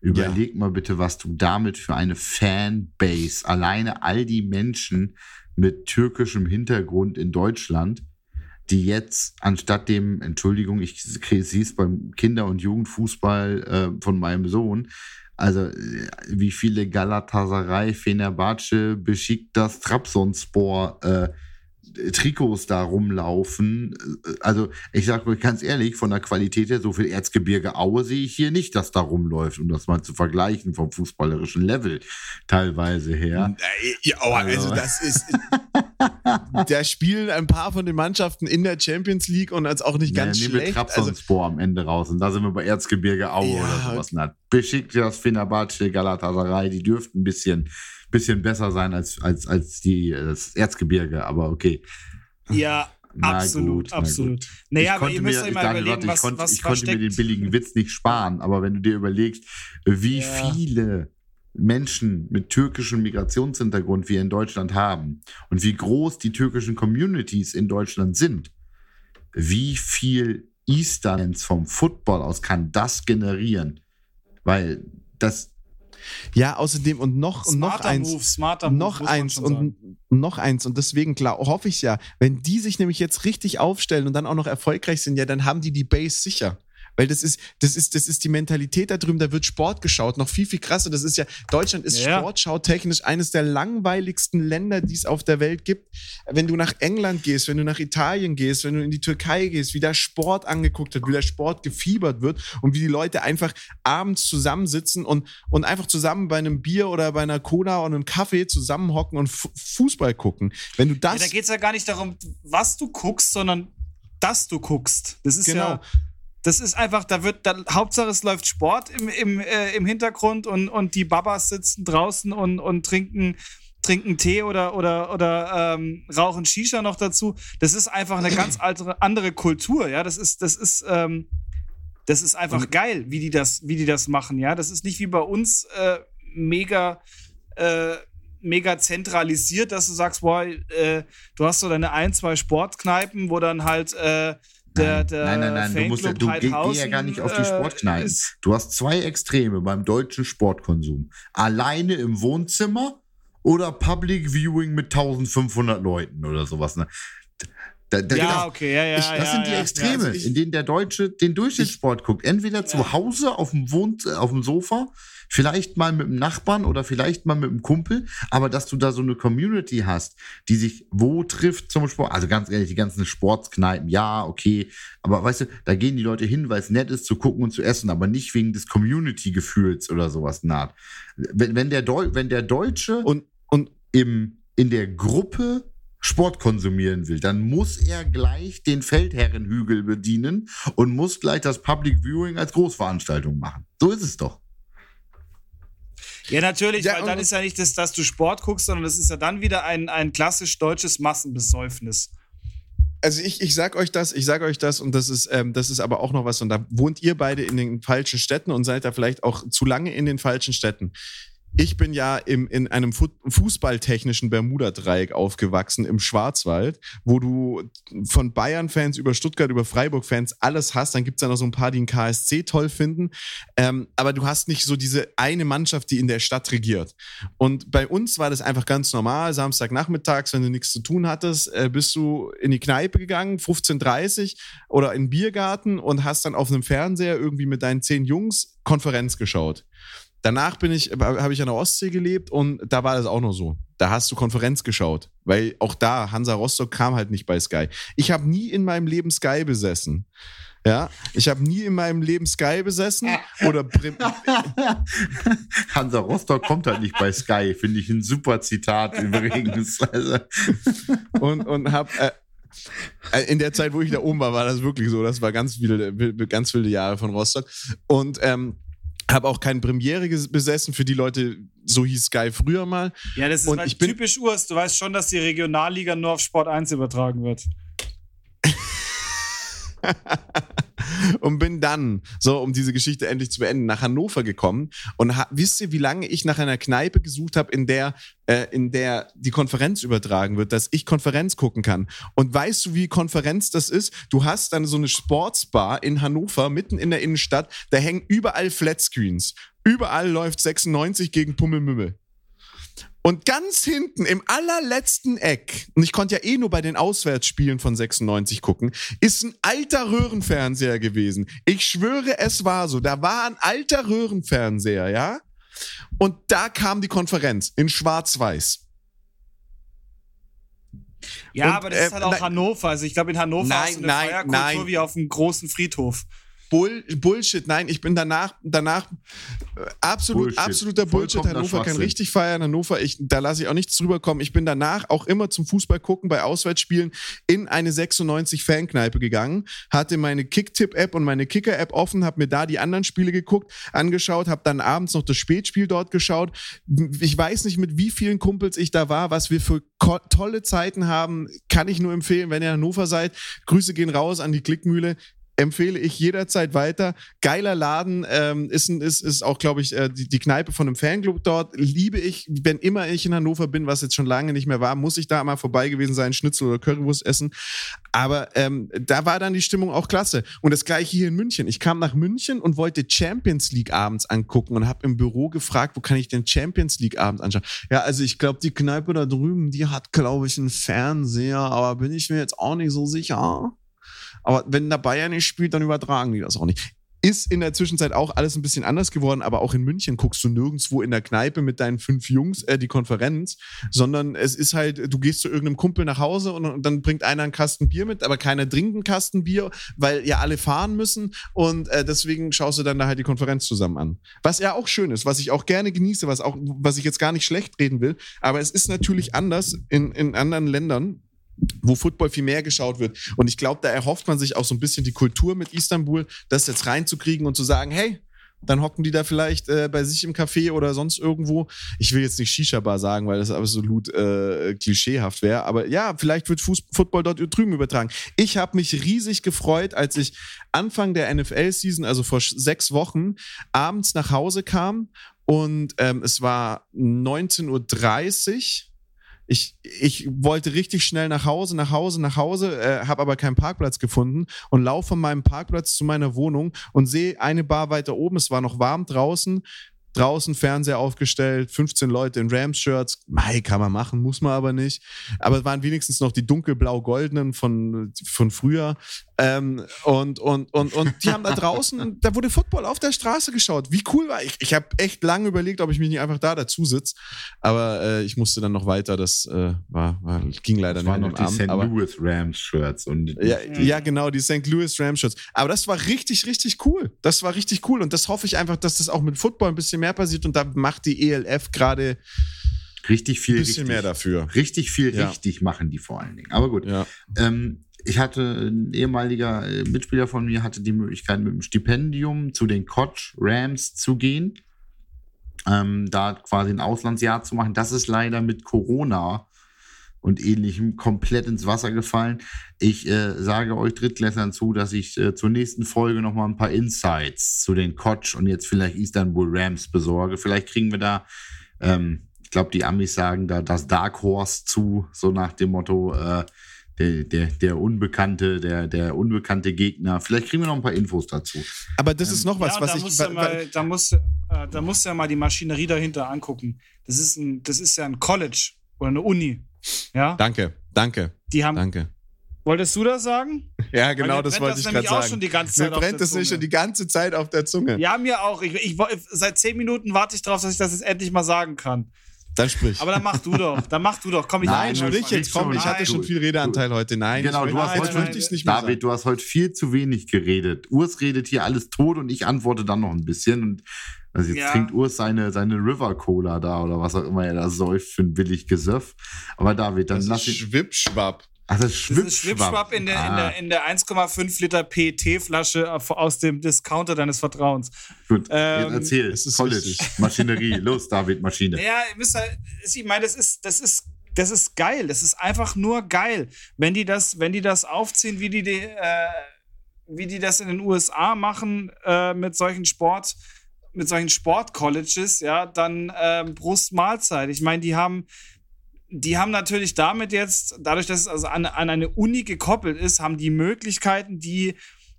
Überleg ja. mal bitte, was du damit für eine Fanbase, alleine all die Menschen mit türkischem Hintergrund in Deutschland, die jetzt anstatt dem, Entschuldigung, ich sehe es beim Kinder- und Jugendfußball äh, von meinem Sohn, also wie viele Galatasaray, Fenerbahce, Besiktas, Trabzonspor äh, Trikots da rumlaufen. Also ich sage euch ganz ehrlich, von der Qualität her, so viel Erzgebirge Aue sehe ich hier nicht, dass da rumläuft, um das mal zu vergleichen vom fußballerischen Level teilweise her. Ja, also, also das ist... da spielen ein paar von den Mannschaften in der Champions League und als auch nicht ganz ja, schlecht. Trabzonspor also, am Ende raus und da sind wir bei Erzgebirge Aue ja, oder sowas. Na, Besiktas, Fenerbahce, Galatasaray, die dürften ein bisschen bisschen besser sein als, als, als die, das Erzgebirge, aber okay. Ja, Na absolut, gut, na absolut. gut. Naja, ich aber ihr konnte müsst mir, euch ich, mal Daniel, überlegen, warte, ich was, konnte, was ich konnte mir den billigen Witz nicht sparen, aber wenn du dir überlegst, wie Ja. viele Menschen mit türkischem Migrationshintergrund wir in Deutschland haben und wie groß die türkischen Communities in Deutschland sind, wie viel Easterns vom Football aus kann das generieren? Weil das, Ja, außerdem und noch, und noch Smarter eins. Move, smarter Move, noch eins und sagen. noch eins und deswegen klar hoffe ich ja, wenn die sich nämlich jetzt richtig aufstellen und dann auch noch erfolgreich sind, ja, dann haben die die Base sicher. Weil das ist, das ist, das ist die Mentalität da drüben, da wird Sport geschaut, noch viel, viel krasser. Das ist ja, Deutschland ist Ja. sportschautechnisch eines der langweiligsten Länder, die es auf der Welt gibt. Wenn du nach England gehst, wenn du nach Italien gehst, wenn du in die Türkei gehst, wie da Sport angeguckt wird, wie der Sport gefiebert wird und wie die Leute einfach abends zusammensitzen und, und einfach zusammen bei einem Bier oder bei einer Cola und einem Kaffee zusammenhocken und Fu- Fußball gucken. Wenn du Ja, das. da geht es ja gar nicht darum, was du guckst, sondern dass du guckst. Das ist Genau. ja. Das ist einfach, da wird, da, Hauptsache es läuft Sport im, im, äh, im Hintergrund und, und die Babas sitzen draußen und, und trinken, trinken Tee oder, oder, oder ähm, rauchen Shisha noch dazu. Das ist einfach eine ganz andere, andere Kultur, ja. Das ist, das ist, ähm, das ist einfach geil, wie die das, wie die das machen, ja. Das ist nicht wie bei uns äh, mega, äh, mega zentralisiert, dass du sagst, boah, äh, du hast so deine ein, zwei Sportkneipen, wo dann halt äh, der, der nein, nein, nein, du, musst ja, du geh, geh ja gar nicht auf die äh, Sportkneipen. Du hast zwei Extreme beim deutschen Sportkonsum. Alleine im Wohnzimmer oder Public Viewing mit 1500 Leuten oder sowas. Ne? Da, da, Ja, das- okay, ja, ja. ich, das ja, sind die ja, Extreme, Ja, also ich, in denen der Deutsche den Durchschnittssport guckt. Entweder zu. Hause auf dem, Wohn auf dem Sofa, vielleicht mal mit dem Nachbarn oder vielleicht mal mit dem Kumpel, aber dass du da so eine Community hast, die sich wo trifft zum Sport. Also ganz ehrlich, die ganzen Sportskneipen, ja, okay, aber weißt du, da gehen die Leute hin, weil es nett ist zu gucken und zu essen, aber nicht wegen des Community-Gefühls oder sowas naht. Wenn, wenn, der Deu wenn der Deutsche und, und im, in der Gruppe Sport konsumieren will, dann muss er gleich den Feldherrenhügel bedienen und muss gleich das Public Viewing als Großveranstaltung machen. So ist es doch. Ja, natürlich, Ja, weil dann ist ja nicht das, dass du Sport guckst, sondern das ist ja dann wieder ein, ein klassisch deutsches Massenbesäufnis. also ich, ich sag euch das, ich sag euch das und das ist, ähm, das ist aber auch noch was und da wohnt ihr beide in den falschen Städten und seid da vielleicht auch zu lange in den falschen Städten. Ich bin ja im, in einem Fu fußballtechnischen Bermuda-Dreieck aufgewachsen im Schwarzwald, wo du von Bayern-Fans über Stuttgart, über Freiburg-Fans alles hast. Dann gibt's ja noch so ein paar, die den KSC toll finden. Ähm, aber du hast nicht so diese eine Mannschaft, die in der Stadt regiert. Und bei uns war das einfach ganz normal. Samstagnachmittags, wenn du nichts zu tun hattest, äh, bist du in die Kneipe gegangen, 15.30 oder in den Biergarten und hast dann auf einem Fernseher irgendwie mit deinen zehn Jungs Konferenz geschaut. Danach bin ich, habe ich an der Ostsee gelebt und da war das auch noch so. Da hast du Konferenz geschaut, weil auch da Hansa Rostock kam halt nicht bei Sky. Ich habe nie in meinem Leben Sky besessen. Ja, ich habe nie in meinem Leben Sky besessen oder Hansa Rostock kommt halt nicht bei Sky, finde ich ein super Zitat übrigens. Und, und habe äh, in der Zeit, wo ich da oben war, war das wirklich so. Das war ganz viele, ganz viele Jahre von Rostock. Und ähm, habe auch keine Premiere besessen für die Leute, so hieß Sky früher mal. Ja, das ist Und halt typisch Urs. Du weißt schon, dass die Regionalliga nur auf Sport 1 übertragen wird. und bin dann, so um diese Geschichte endlich zu beenden, nach Hannover gekommen. Und wisst ihr, wie lange ich nach einer Kneipe gesucht habe, in der, äh, in der die Konferenz übertragen wird, dass ich Konferenz gucken kann? Und weißt du, wie Konferenz das ist? Du hast dann so eine Sportsbar in Hannover, mitten in der Innenstadt, da hängen überall Flatscreens. Überall läuft 96 gegen Pummelmümmel. Und ganz hinten im allerletzten Eck, und ich konnte ja eh nur bei den Auswärtsspielen von 96 gucken, ist ein alter Röhrenfernseher gewesen. Ich schwöre, es war so. Da war ein alter Röhrenfernseher, ja? Und da kam die Konferenz in Schwarz-Weiß. Ja, Und, aber das ist äh, halt auch nein- Hannover. Also ich glaube, in Hannover Nein, hast du eine nein, Feierkultur nein. wie auf einem großen Friedhof. Bull, Bullshit. Nein, ich bin danach, danach äh, absolut, Bullshit. absoluter Bullshit. Hannover kann richtig feiern. Hannover, ich, da lasse ich auch nichts drüber kommen. Ich bin danach auch immer zum Fußball gucken bei Auswärtsspielen in eine 96 Fankneipe gegangen, hatte meine Kicktipp-App und meine Kicker-App offen, habe mir da die anderen Spiele geguckt, angeschaut, habe dann abends noch das Spätspiel dort geschaut. Ich weiß nicht, mit wie vielen Kumpels ich da war, was wir für tolle Zeiten haben, kann ich nur empfehlen, wenn ihr in Hannover seid. Grüße gehen raus an die Klickmühle empfehle ich jederzeit weiter. Geiler Laden, ähm, ist, ist, ist auch, glaube ich, äh, die, die Kneipe von einem Fanclub dort. Liebe ich, wenn immer ich in Hannover bin, was jetzt schon lange nicht mehr war, muss ich da mal vorbei gewesen sein, Schnitzel oder Currywurst essen. Aber ähm, da war dann die Stimmung auch klasse. Und das gleiche hier in München. Ich kam nach München und wollte Champions League abends angucken und habe im Büro gefragt, wo kann ich denn Champions League abends anschauen? Ja, also ich glaube, die Kneipe da drüben, die hat, glaube ich, einen Fernseher, aber bin ich mir jetzt auch nicht so sicher. Aber wenn der Bayern nicht spielt, dann übertragen die das auch nicht. Ist in der Zwischenzeit auch alles ein bisschen anders geworden, aber auch in München guckst du nirgendwo in der Kneipe mit deinen fünf Jungs äh, die Konferenz, sondern es ist halt, du gehst zu irgendeinem Kumpel nach Hause und, und dann bringt einer einen Kasten Bier mit, aber keiner trinkt einen Kasten Bier, weil ja alle fahren müssen und äh, deswegen schaust du dann da halt die Konferenz zusammen an. Was ja auch schön ist, was ich auch gerne genieße, was auch, was ich jetzt gar nicht schlecht reden will, aber es ist natürlich anders in, in anderen Ländern, wo Football viel mehr geschaut wird. Und ich glaube, da erhofft man sich auch so ein bisschen die Kultur mit Istanbul, das jetzt reinzukriegen und zu sagen, hey, dann hocken die da vielleicht äh, bei sich im Café oder sonst irgendwo. Ich will jetzt nicht Shisha-Bar sagen, weil das absolut äh, klischeehaft wäre. Aber ja, vielleicht wird Fuß Football dort drüben übertragen. Ich habe mich riesig gefreut, als ich Anfang der NFL-Season, also vor sechs Wochen, abends nach Hause kam und ähm, es war 19.30 Uhr. Ich, ich wollte richtig schnell nach Hause, nach Hause, nach Hause, äh, habe aber keinen Parkplatz gefunden und laufe von meinem Parkplatz zu meiner Wohnung und sehe eine Bar weiter oben. Es war noch warm draußen. Draußen Fernseher aufgestellt, 15 Leute in Rams-Shirts. Mei, kann man machen, muss man aber nicht. Aber es waren wenigstens noch die dunkelblau-goldenen von, von früher. Ähm, und, und, und, und die haben da draußen, da wurde Football auf der Straße geschaut. Wie cool war ich? Ich habe echt lange überlegt, ob ich mich nicht einfach da dazu sitze. Aber äh, ich musste dann noch weiter. Das äh, war, war, ging leider Das nicht waren noch die Abend. St. Louis Rams Shirts und ja, ja, genau, die St. Louis Rams Shirts. Aber das war richtig, richtig cool. Das war richtig cool. Und das hoffe ich einfach, dass das auch mit Football ein bisschen mehr passiert. Und da macht die ELF gerade richtig viel ein bisschen richtig, mehr dafür. richtig viel Ja. richtig machen die vor allen Dingen. Aber gut. Ja. Ähm, ich hatte ein ehemaliger äh, Mitspieler von mir hatte die Möglichkeit mit dem Stipendium zu den Koch Rams zu gehen, ähm, da quasi ein Auslandsjahr zu machen. Das ist leider mit Corona und ähnlichem komplett ins Wasser gefallen. Ich äh, sage euch Drittklässlern zu, dass ich äh, zur nächsten Folge noch mal ein paar Insights zu den Koch und jetzt vielleicht Istanbul Rams besorge. Vielleicht kriegen wir da ähm, ich glaube, die Amis sagen da das Dark Horse zu, so nach dem Motto, äh, der, der, der Unbekannte, der, der unbekannte Gegner. Vielleicht kriegen wir noch ein paar Infos dazu. Aber das ist noch was, ja, was da ich. musst mal, da musst, du, äh, da musst du ja mal die Maschinerie dahinter angucken. Das ist, ein, das ist ja ein College oder eine Uni. Ja, Danke, danke, die haben. danke. Wolltest du das sagen? Ja, genau, mir das wollte ich nämlich gerade auch sagen. schon die ganze Mir Zeit auf brennt das nicht schon die ganze Zeit auf der Zunge. Ja, mir auch. Ich, ich, seit zehn Minuten warte ich darauf, dass ich das jetzt endlich mal sagen kann. Dann sprich. Aber dann mach du doch. Dann mach du doch. Komm, ich Nein, sprich jetzt, komm, ich hatte schon viel Redeanteil heute. Nein, genau, ich du hast heute, möchte ich es nicht mehr David, sagen. du hast heute viel zu wenig geredet. Urs redet hier alles tot und ich antworte dann noch ein bisschen. Und also jetzt Ja. trinkt Urs seine, seine River Cola da oder was auch immer er da säuft für ein billig Gesöff. Aber David, dann Das lass ist ich. Schwippschwapp. Ach, das Das ist Schwipschwapp in der, in Ah, der, in der 1,5 Liter PET-Flasche aus dem Discounter deines Vertrauens. gut, ähm, jetzt erzähl. es ist College. Maschinerie. Los, David, Maschine. Ja, ihr müsst halt, ich meine, das ist, das ist, das ist geil. Das ist einfach nur geil. Wenn die das, wenn die das aufziehen, wie die, die äh, wie die das in den USA machen äh, mit solchen Sport, mit solchen Sportcolleges, ja, dann ähm, Brust Mahlzeit. Ich meine, die haben, die haben natürlich damit jetzt, dadurch, dass es also an, an eine Uni gekoppelt ist, haben die Möglichkeiten, die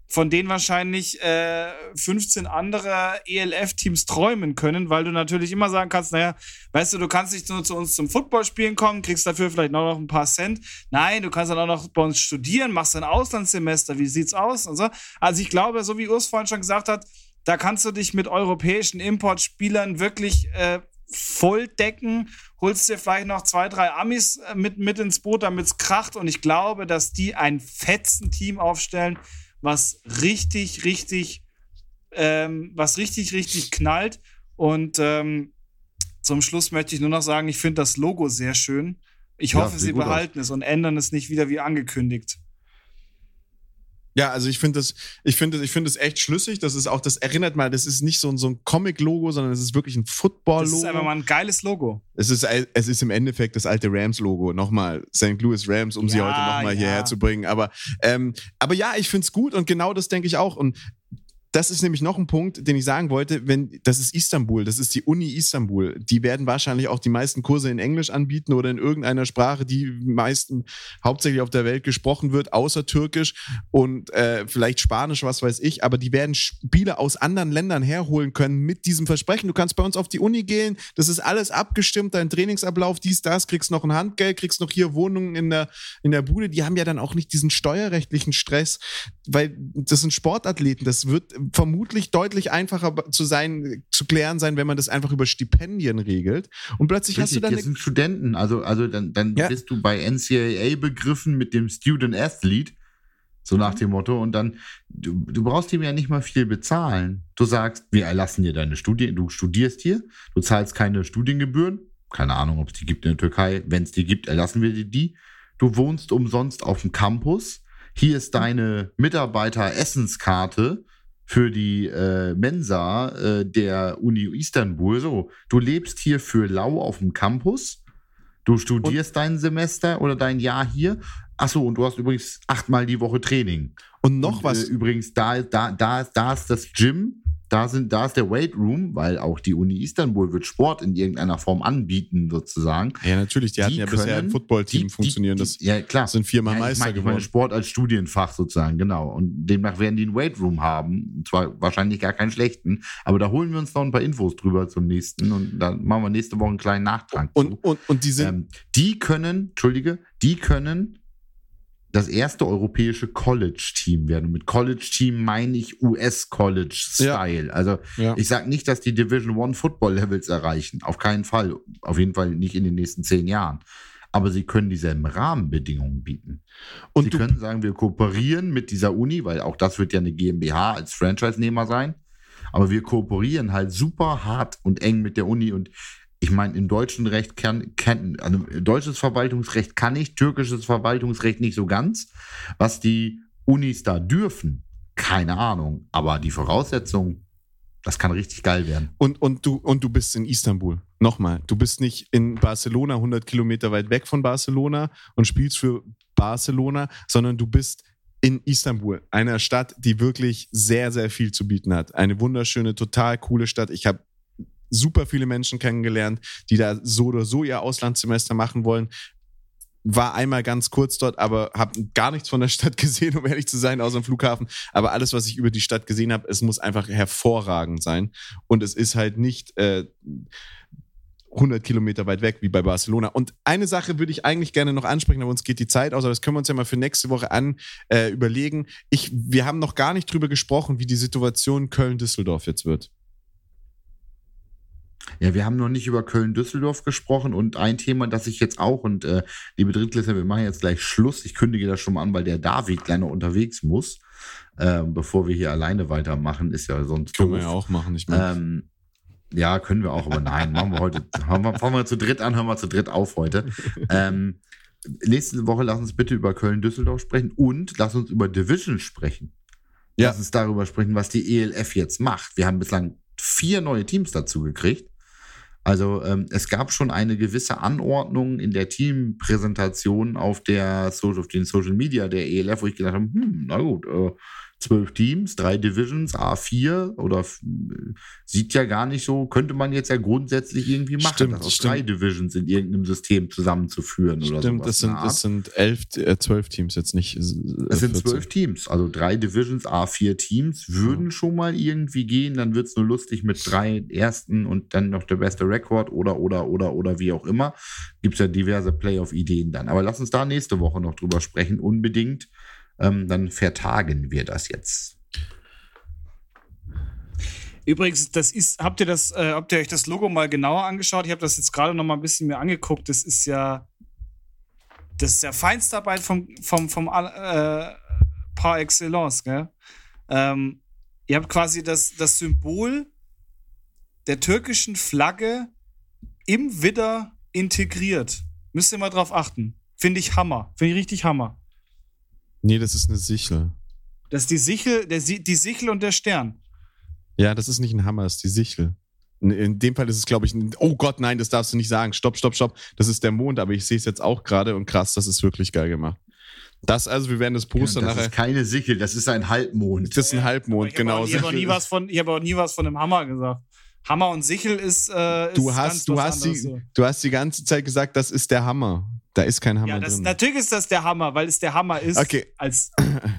von denen wahrscheinlich äh, 15 andere ELF-Teams träumen können, weil du natürlich immer sagen kannst, naja, weißt du, du kannst nicht nur zu uns zum Footballspielen kommen, kriegst dafür vielleicht noch ein paar Cent. Nein, du kannst dann auch noch bei uns studieren, machst ein Auslandssemester, wie sieht's aus? Und so. Also ich glaube, so wie Urs vorhin schon gesagt hat, da kannst du dich mit europäischen Importspielern wirklich äh, voll decken, holst dir vielleicht noch zwei, drei Amis äh, mit, mit ins Boot, damit es kracht. Und ich glaube, dass die ein fetzen Team aufstellen, was richtig, richtig, ähm, was richtig, richtig knallt. Und ähm, zum Schluss möchte ich nur noch sagen, ich finde das Logo sehr schön. Ich Ja, hoffe, sieht sie behalten es und ändern es nicht wieder wie angekündigt. Ja, also ich finde das, ich finde, ich finde es echt schlüssig. Das ist auch, das erinnert mal, das ist nicht so, ein- so ein Comic-Logo, sondern es ist wirklich ein Das Football-Logo. ist einfach mal ein geiles Logo. Es ist, es ist im Endeffekt das alte Rams-Logo. Nochmal, St. Louis Rams, um sie Ja, heute nochmal ja. hierher zu bringen. Aber, ähm, aber ja, ich finde es gut und genau das denke ich auch. Und das ist nämlich noch ein Punkt, den ich sagen wollte, wenn, das ist Istanbul, das ist die Uni Istanbul. Die werden wahrscheinlich auch die meisten Kurse in Englisch anbieten oder in irgendeiner Sprache, die meisten hauptsächlich auf der Welt gesprochen wird, außer Türkisch und äh, vielleicht Spanisch, was weiß ich. Aber die werden Spieler aus anderen Ländern herholen können mit diesem Versprechen. Du kannst bei uns auf die Uni gehen, das ist alles abgestimmt, dein Trainingsablauf, dies, das, kriegst noch ein Handgeld, kriegst noch hier Wohnungen in der, in der Bude. Die haben ja dann auch nicht diesen steuerrechtlichen Stress, weil das sind Sportathleten. Das wird vermutlich deutlich einfacher zu sein, zu klären sein, wenn man das einfach über Stipendien regelt. Und plötzlich hast du Richtig, dann das sind Studenten, also, also dann, dann Ja. bist du bei NCAA begriffen mit dem Student Athlete, so nach Mhm. dem Motto, und dann, du, du brauchst ihm ja nicht mal viel bezahlen. Du sagst, wir erlassen dir deine Studie, du studierst hier, du zahlst keine Studiengebühren, keine Ahnung, ob es die gibt in der Türkei, wenn es die gibt, erlassen wir dir die. Du wohnst umsonst auf dem Campus, hier ist deine Mitarbeiter-Essenskarte für die äh, Mensa äh, der Uni Istanbul. So, du lebst hier für lau auf dem Campus. Du studierst dein Semester oder dein Jahr hier. Achso, und du hast übrigens achtmal die Woche Training. Und noch und, was. Äh, übrigens, da, da, da, da ist das Gym, da, sind, da ist der Weight Room, weil auch die Uni Istanbul wird Sport in irgendeiner Form anbieten, sozusagen. ja, natürlich, die hatten die ja bisher ein können- Footballteam funktionieren. Das ja, klar. sind viermal Ja, ich Meister ich geworden. meine Sport als Studienfach sozusagen, genau. Und demnach werden die einen Weightroom haben. Und zwar wahrscheinlich gar keinen schlechten. Aber da holen wir uns noch ein paar Infos drüber zum nächsten. Und dann machen wir nächste Woche einen kleinen Nachtrag. und, zu. und, und die sind. ähm, die können, Entschuldige, die können das erste europäische College-Team werden. Und mit College-Team meine ich US-College-Style. Also ja. ich sage nicht, dass die Division One Football-Levels erreichen. Auf keinen Fall. Auf jeden Fall nicht in den nächsten zehn Jahren. Aber sie können dieselben Rahmenbedingungen bieten. und Sie können sagen, wir kooperieren mit dieser Uni, weil auch das wird ja eine GmbH als Franchise-Nehmer sein. Aber wir kooperieren halt super hart und eng mit der Uni. Und ich meine, im deutschen Recht kann, kann also deutsches Verwaltungsrecht kann ich, türkisches Verwaltungsrecht nicht so ganz. Was die Unis da dürfen, keine Ahnung. Aber die Voraussetzungen, das kann richtig geil werden. und, und, du, und du bist in Istanbul. Nochmal, du bist nicht in Barcelona, 100 Kilometer weit weg von Barcelona und spielst für Barcelona, sondern du bist in Istanbul, einer Stadt, die wirklich sehr, sehr viel zu bieten hat. Eine wunderschöne, total coole Stadt. Ich habe super viele Menschen kennengelernt, die da so oder so ihr Auslandssemester machen wollen. War einmal ganz kurz dort, aber habe gar nichts von der Stadt gesehen, um ehrlich zu sein, außer dem Flughafen. Aber alles, was ich über die Stadt gesehen habe, es muss einfach hervorragend sein. Und es ist halt nicht äh, 100 Kilometer weit weg wie bei Barcelona. Und eine Sache würde ich eigentlich gerne noch ansprechen, aber uns geht die Zeit aus, aber das können wir uns ja mal für nächste Woche an äh, überlegen. Ich, wir haben noch gar nicht drüber gesprochen, wie die Situation Köln-Düsseldorf jetzt wird. Ja, wir haben noch nicht über Köln-Düsseldorf gesprochen und ein Thema, das ich jetzt auch und äh, liebe Drittklässler, wir machen jetzt gleich Schluss. Ich kündige das schon mal an, weil der David noch unterwegs muss, äh, bevor wir hier alleine weitermachen, ist ja sonst Können wir doof. ja auch machen, ich meine. Ähm, ja, können wir auch, aber nein, machen wir heute. Fangen wir, fangen wir zu dritt an, hören wir zu dritt auf heute. Ähm, nächste Woche lass uns bitte über Köln-Düsseldorf sprechen und lass uns über Division sprechen. Ja. Lass uns darüber sprechen, was die ELF jetzt macht. Wir haben bislang vier neue Teams dazu gekriegt. Also ähm, es gab schon eine gewisse Anordnung in der Teampräsentation auf auf den Social Media der ELF, wo ich gedacht habe, hm, na gut, äh, zwölf Teams, drei Divisions, A4 oder sieht ja gar nicht so, könnte man jetzt ja grundsätzlich irgendwie machen, Stimmt, das aus stimmt. drei Divisions in irgendeinem System zusammenzuführen oder Stimmt, sowas das in sind, das Art. sind elf, äh, zwölf Teams jetzt nicht. äh, Es sind 14. zwölf Teams, also drei Divisions, A4 Teams würden schon mal irgendwie gehen. Dann wird es nur lustig mit drei ersten und dann noch der beste Rekord oder, oder, oder, oder wie auch immer. Gibt es ja diverse Playoff-Ideen dann. Aber lass uns da nächste Woche noch drüber sprechen, unbedingt. Ähm, dann vertagen wir das jetzt. Übrigens, das ist, habt ihr das, äh, habt ihr euch das Logo mal genauer angeschaut? Ich habe das jetzt gerade noch mal ein bisschen mir angeguckt. Das ist ja, das ist ja Feinstarbeit vom, vom, vom, äh, par excellence, gell? Ähm, ihr habt quasi das, das Symbol der türkischen Flagge im Widder integriert. Müsst ihr mal drauf achten. Finde ich Hammer. Finde ich richtig Hammer. Nee, das ist eine Sichel. Das ist die Sichel, der, die Sichel und der Stern. Ja, das ist nicht ein Hammer, das ist die Sichel. In dem Fall ist es, glaube ich, ein, oh Gott, nein, das darfst du nicht sagen. Stopp, stopp, stopp. Das ist der Mond, aber ich sehe es jetzt auch gerade und krass, das ist wirklich geil gemacht. Das also, wir werden das Poster das nachher. Das ist keine Sichel, das ist ein Halbmond. Das ist ein Halbmond, ich genau. Auch, ich habe auch, nie was von, ich hab auch nie was von einem Hammer gesagt. Hammer und Sichel ist. Äh, ist du hast, du hast, die, du hast die ganze Zeit gesagt, das ist der Hammer. Da ist kein Hammer ja, das, drin. Natürlich ist das der Hammer, weil es der Hammer ist. Okay. Als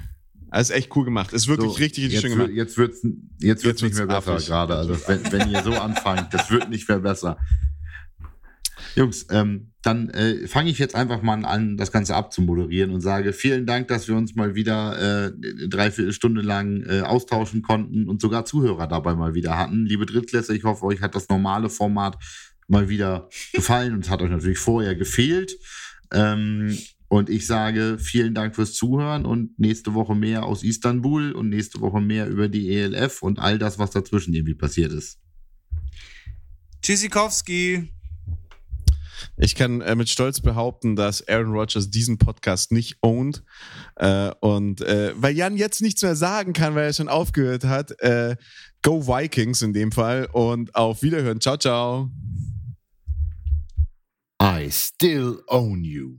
das ist echt cool gemacht. Ist wirklich so, richtig, richtig schön gemacht. Jetzt wird es jetzt wird's jetzt nicht mehr besser gerade. Also wenn, wenn ihr so anfangt, das wird nicht mehr besser. Jungs, ähm, dann äh, fange ich jetzt einfach mal an, das Ganze abzumoderieren und sage vielen Dank, dass wir uns mal wieder äh, dreiviertel Stunde lang äh, austauschen konnten und sogar Zuhörer dabei mal wieder hatten. Liebe Drittklässler, ich hoffe, euch hat das normale Format mal wieder gefallen und es hat euch natürlich vorher gefehlt. Ähm, und ich sage vielen Dank fürs Zuhören und nächste Woche mehr aus Istanbul und nächste Woche mehr über die ELF und all das, was dazwischen irgendwie passiert ist. Tschüssikowski. Ich kann äh, mit Stolz behaupten, dass Aaron Rodgers diesen Podcast nicht ownt. Äh, und äh, weil Jan jetzt nichts mehr sagen kann, weil er schon aufgehört hat, äh, go Vikings in dem Fall und auf Wiederhören. Ciao, ciao. I still own you.